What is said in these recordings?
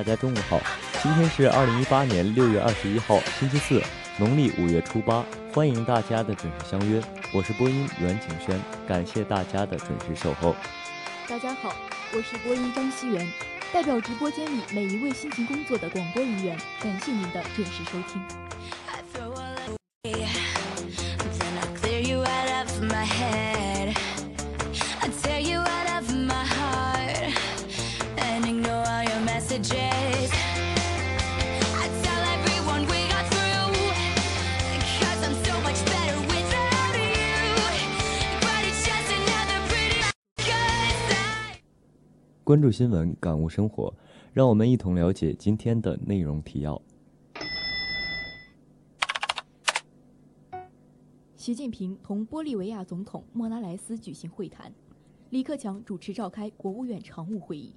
大家中午好，今天是二零一八年六月二十一号，星期四，农历五月初八，欢迎大家的准时相约。我是播音阮景轩，感谢大家的准时守候。大家好，我是播音张希元，代表直播间里每一位辛勤工作的广播人员，感谢您的准时收听。关注新闻，感悟生活，让我们一同了解今天的内容提要。习近平同玻利维亚总统莫拉莱斯举行会谈，李克强主持召开国务院常务会议。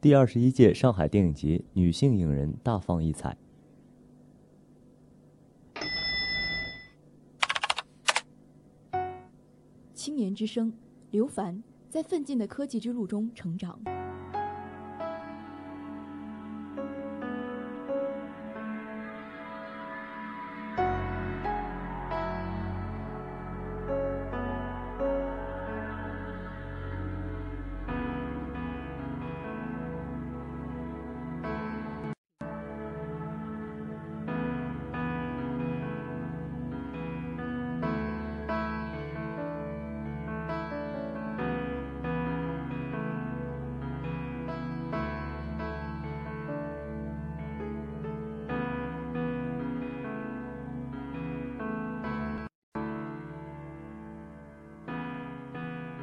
第二十一届上海电影节女性影人大放异彩。青年之声，刘凡在奋进的科技之路中成长。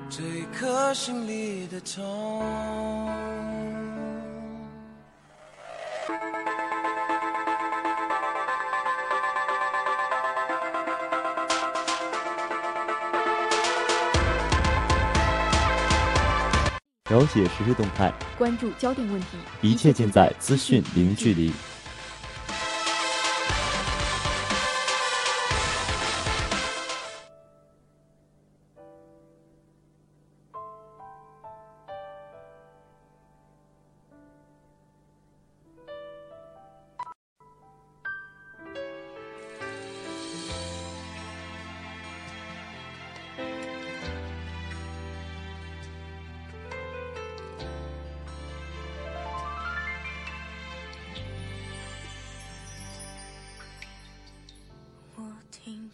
这颗心里的痛。了解实时动态，关注焦点问题，一切尽在资讯零距离。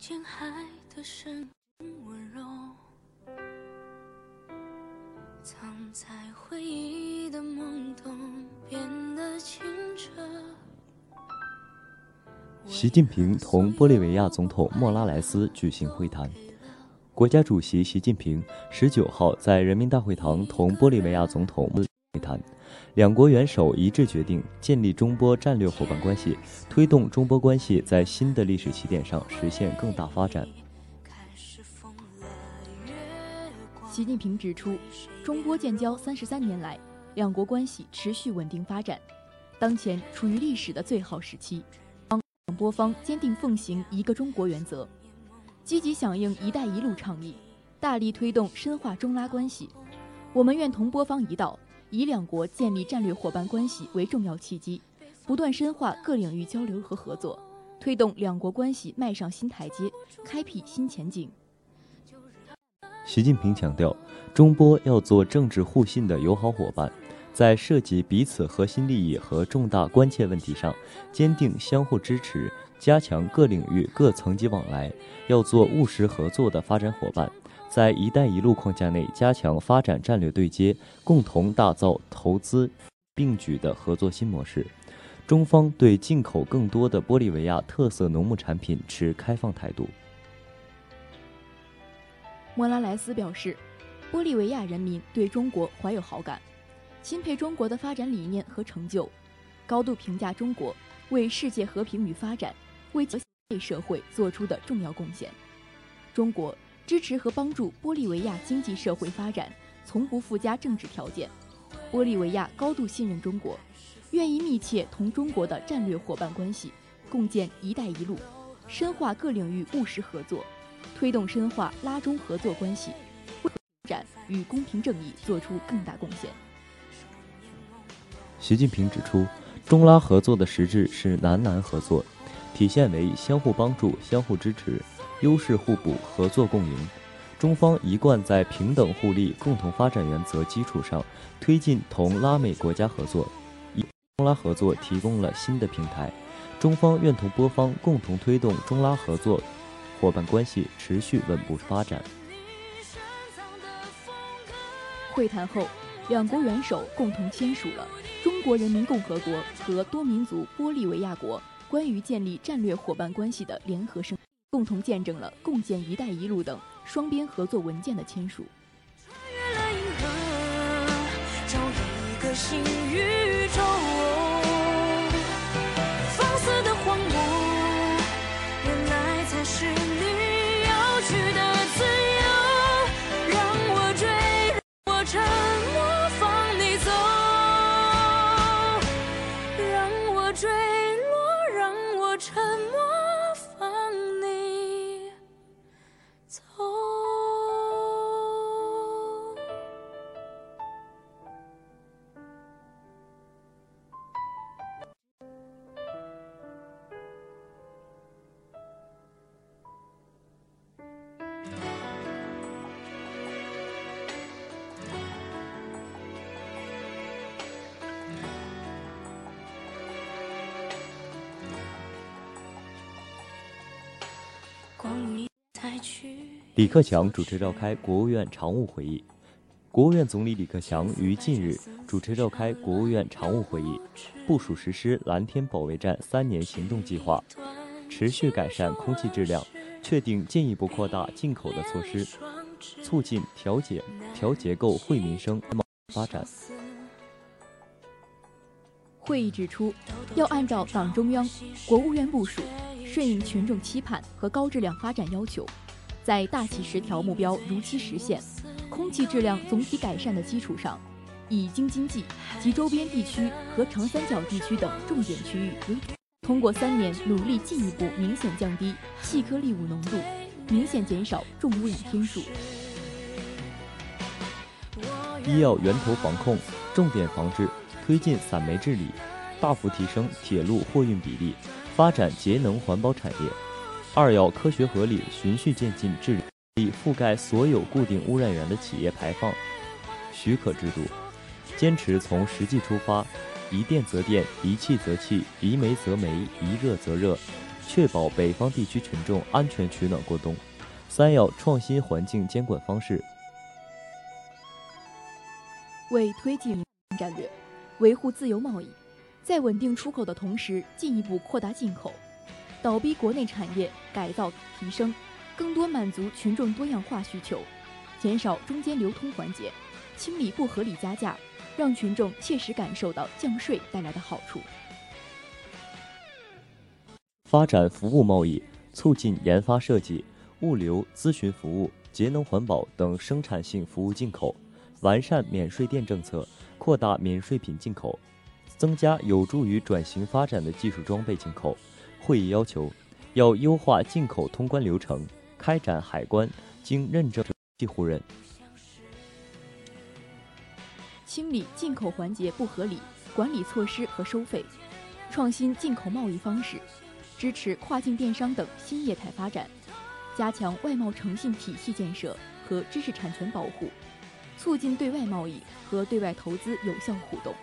见海的深温柔，藏在回忆的懵懂变得清澈。习近平同玻利维亚总统莫拉莱斯举行会谈。国家主席习近平十九号在人民大会堂同玻利维亚总统会谈，两国元首一致决定建立中波战略伙伴关系，推动中波关系在新的历史起点上实现更大发展。习近平指出，中波建交三十三年来，两国关系持续稳定发展，当前处于历史的最好时期。两波方坚定奉行一个中国原则。积极响应“一带一路”倡议，大力推动深化中拉关系。我们愿同波方一道，以两国建立战略伙伴关系为重要契机，不断深化各领域交流和合作，推动两国关系迈上新台阶，开辟新前景。习近平强调，中波要做政治互信的友好伙伴，在涉及彼此核心利益和重大关切问题上，坚定相互支持。加强各领域各层级往来，要做务实合作的发展伙伴，在“一带一路”框架内加强发展战略对接，共同打造投资并举的合作新模式。中方对进口更多的玻利维亚特色农牧产品持开放态度。莫拉莱斯表示，玻利维亚人民对中国怀有好感，钦佩中国的发展理念和成就，高度评价中国为世界和平与发展。为人类社会做出的重要贡献。中国支持和帮助玻利维亚经济社会发展，从不附加政治条件。玻利维亚高度信任中国，愿意密切同中国的战略伙伴关系，共建“一带一路”，深化各领域务实合作，推动深化拉中合作关系，为发展与公平正义做出更大贡献。习近平指出，中拉合作的实质是南南合作。体现为相互帮助、相互支持、优势互补、合作共赢。中方一贯在平等互利、共同发展原则基础上，推进同拉美国家合作，以中拉合作提供了新的平台。中方愿同波方共同推动中拉合作伙伴关系持续稳步发展。会谈后，两国元首共同签署了《中国人民共和国和多民族玻利维亚国》。关于建立战略伙伴关系的联合声，共同见证了共建“一带一路”等双边合作文件的签署。李克强主持召开国务院常务会议。国务院总理李克强于近日主持召开国务院常务会议，部署实施蓝天保卫战三年行动计划，持续改善空气质量，确定进一步扩大进口的措施，促进调节调结构惠民生发展。会议指出，要按照党中央、国务院部署，顺应群众期盼和高质量发展要求。在大气十条目标如期实现、空气质量总体改善的基础上，以京津冀及周边地区和长三角地区等重点区域为，通过三年努力进一步明显降低细颗粒物浓度，明显减少重污染天数。医药源头防控重点防治，推进散煤治理，大幅提升铁路货运比例，发展节能环保产业。二要科学合理、循序渐进治理覆盖所有固定污染源的企业排放许可制度，坚持从实际出发，一电则电，一气则气，一煤则煤，一热则热，确保北方地区群众安全取暖过冬。三要创新环境监管方式，为推进战略，维护自由贸易，在稳定出口的同时，进一步扩大进口，倒逼国内产业改造提升，更多满足群众多样化需求，减少中间流通环节，清理不合理加价，让群众切实感受到降税带来的好处。发展服务贸易，促进研发设计。物流、咨询服务、节能环保等生产性服务进口，完善免税店政策，扩大免税品进口，增加有助于转型发展的技术装备进口。会议要求，要优化进口通关流程，开展海关经认证互认，清理进口环节不合理管理措施和收费，创新进口贸易方式，支持跨境电商等新业态发展。加强外贸诚信体系建设和知识产权保护，促进对外贸易和对外投资有效互动。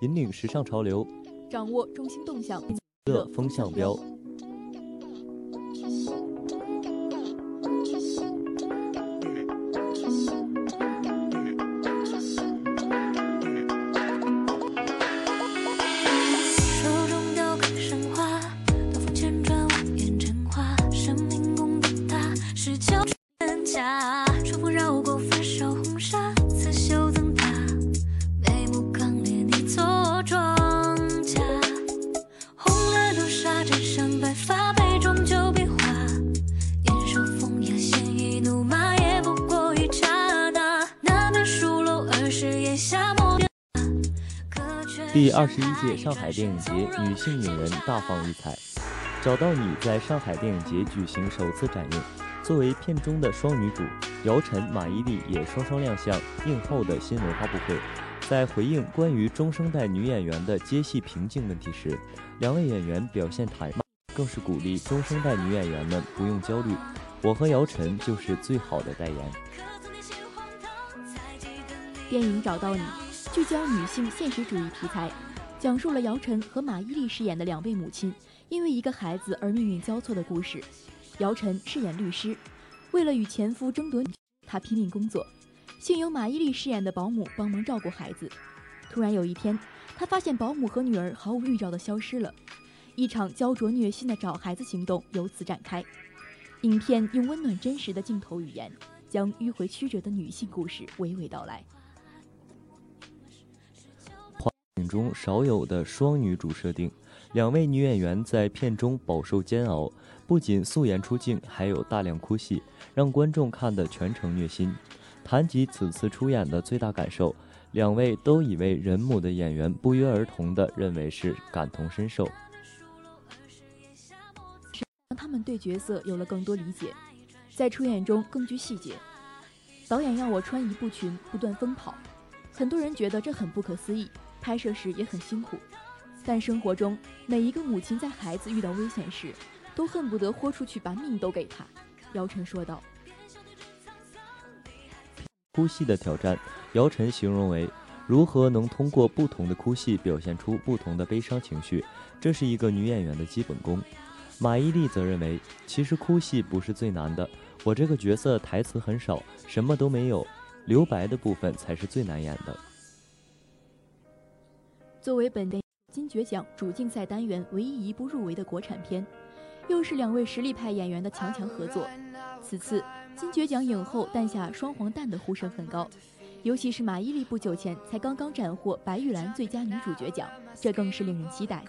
引领时尚潮流，掌握中心动向，乐风向标。第二十一届上海电影节女性影人大放异彩，《找到你》在上海电影节举行首次展映。作为片中的双女主，姚晨、马伊琍也双双亮相映后的新闻发布会。在回应关于中生代女演员的接戏瓶颈问题时，两位演员表现坦荡，更是鼓励中生代女演员们不用焦虑。我和姚晨就是最好的代言。电影《找到你》。聚焦女性现实主义题材，讲述了姚晨和马伊琍饰演的两位母亲因为一个孩子而命运交错的故事。姚晨饰演律师，为了与前夫争夺，她拼命工作，幸有马伊琍饰演的保姆帮忙照顾孩子。突然有一天，她发现保姆和女儿毫无预兆地消失了，一场焦灼虐心的找孩子行动由此展开。影片用温暖真实的镜头语言，将迂回曲折的女性故事娓娓道来。中少有的双女主设定，两位女演员在片中饱受煎熬，不仅素颜出镜，还有大量哭戏，让观众看得全程虐心。谈及此次出演的最大感受，两位都以为人母的演员不约而同地认为是感同身受，让他们对角色有了更多理解，在出演中更具细节。导演要我穿一步裙不断疯跑，很多人觉得这很不可思议。拍摄时也很辛苦，但生活中每一个母亲在孩子遇到危险时，都恨不得豁出去把命都给他。姚晨说道：“哭戏的挑战，姚晨形容为如何能通过不同的哭戏表现出不同的悲伤情绪，这是一个女演员的基本功。”马伊琍则认为，其实哭戏不是最难的，我这个角色台词很少，什么都没有，留白的部分才是最难演的。作为本电金爵奖主竞赛单元唯一一部入围的国产片，又是两位实力派演员的强强合作，此次金爵奖影后诞下双黄蛋的呼声很高，尤其是马伊琍不久前才刚刚斩获白玉兰最佳女主角奖，这更是令人期待。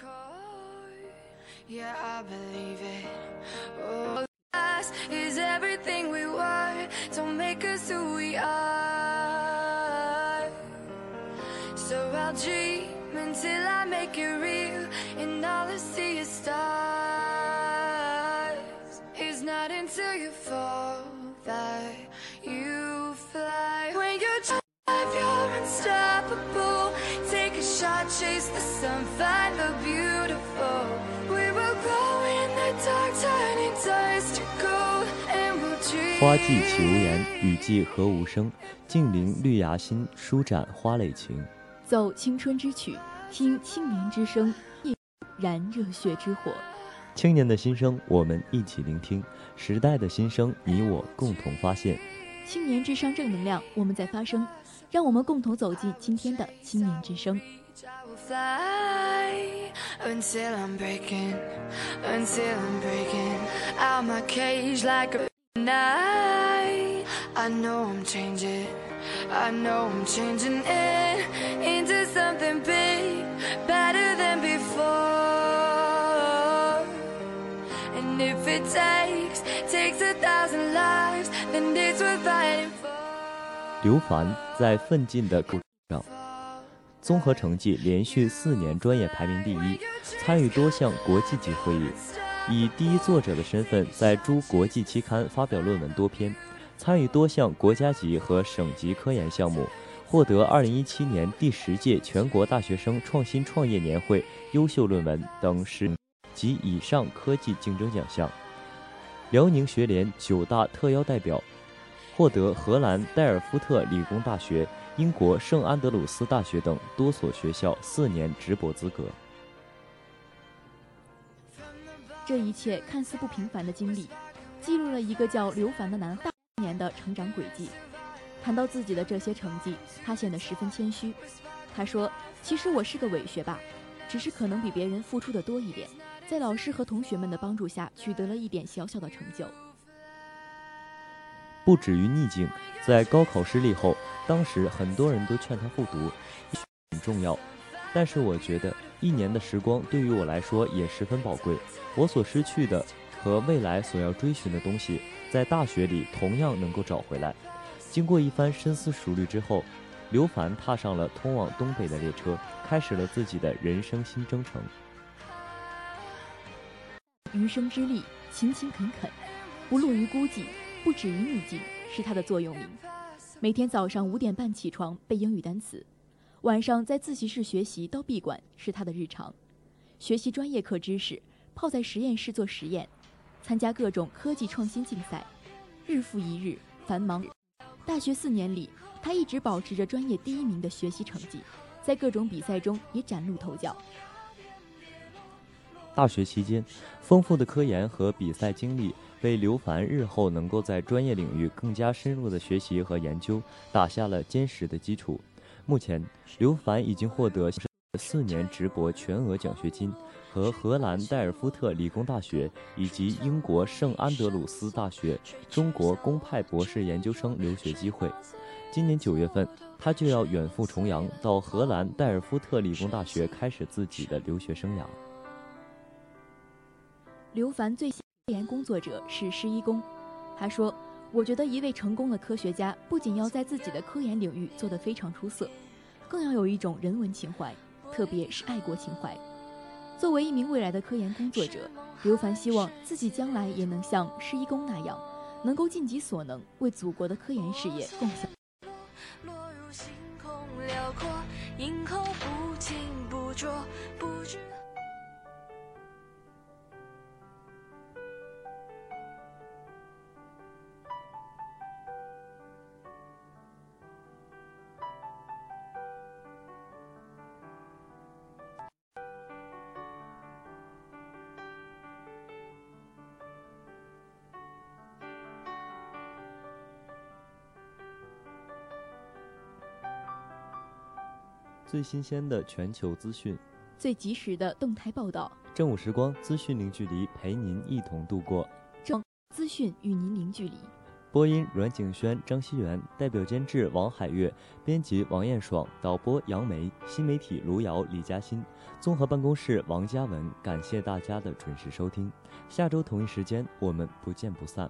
until I make it real, and all I see is stars. It's not until you fall that you fly. When you drive, you're unstoppable. Take a shot, chase the sun, find the beautiful. We will glow in the dark, turning dust to gold, and we'll dream. 花季岂无言，雨季何无声。静聆绿芽心，舒展花蕾情。奏青春之曲， 听青年之声，燃热血之火。青年的心声，我们一起聆听；时代的心声，你我共同发现。青年之声正能量，我们在发声，让我们共同走进今天的青年之声。It takes, takes a thousand lives, then it's worth fighting for. 刘凡在奋进的路上，综合成绩连续四年专业排名第一，参与多项国际级会议，以第一作者的身份在诸国际期刊发表论文多篇，参与多项国家级和省级科研项目，获得2017年第十届全国大学生创新创业年会优秀论文等十及以上科技竞争奖项。辽宁学联九大特邀代表。获得荷兰代尔夫特理工大学、英国圣安德鲁斯大学等多所学校四年直博资格。这一切看似不平凡的经历，记录了一个叫刘凡的男大年的成长轨迹。谈到自己的这些成绩，他显得十分谦虚。他说：“其实我是个伪学霸，只是可能比别人付出的多一点，在老师和同学们的帮助下，取得了一点小小的成就。”不止于逆境，在高考失利后，当时很多人都劝他复读，很重要。但是我觉得一年的时光对于我来说也十分宝贵，我所失去的和未来所要追寻的东西，在大学里同样能够找回来。经过一番深思熟虑之后，刘凡踏上了通往东北的列车，开始了自己的人生新征程。余生之力，勤勤恳恳，不落于孤寂。不止于逆境是他的座右铭。每天早上五点半起床背英语单词，晚上在自习室学习到闭馆是他的日常。学习专业课知识，泡在实验室做实验，参加各种科技创新竞赛，日复一日繁忙。大学四年里，他一直保持着专业第一名的学习成绩，在各种比赛中也崭露头角。大学期间，丰富的科研和比赛经历。为刘凡日后能够在专业领域更加深入的学习和研究打下了坚实的基础。目前，刘凡已经获得四年直博全额奖学金和荷兰代尔夫特理工大学以及英国圣安德鲁斯大学中国公派博士研究生留学机会。今年九月份，他就要远赴重洋，到荷兰代尔夫特理工大学开始自己的留学生涯。刘凡最。科研工作者是施一公，他说：“我觉得一位成功的科学家不仅要在自己的科研领域做得非常出色，更要有一种人文情怀，特别是爱国情怀。作为一名未来的科研工作者，刘凡希望自己将来也能像施一公那样，能够尽己所能为祖国的科研事业贡献。”落入星空辽阔，最新鲜的全球资讯，最及时的动态报道。正午时光，资讯零距离，陪您一同度过。正资讯与您零距离。播音：阮景轩、张熙元，代表监制：王海月，编辑：王艳爽，导播：杨梅，新媒体：卢瑶、李嘉欣，综合办公室：王嘉文。感谢大家的准时收听，下周同一时间我们不见不散。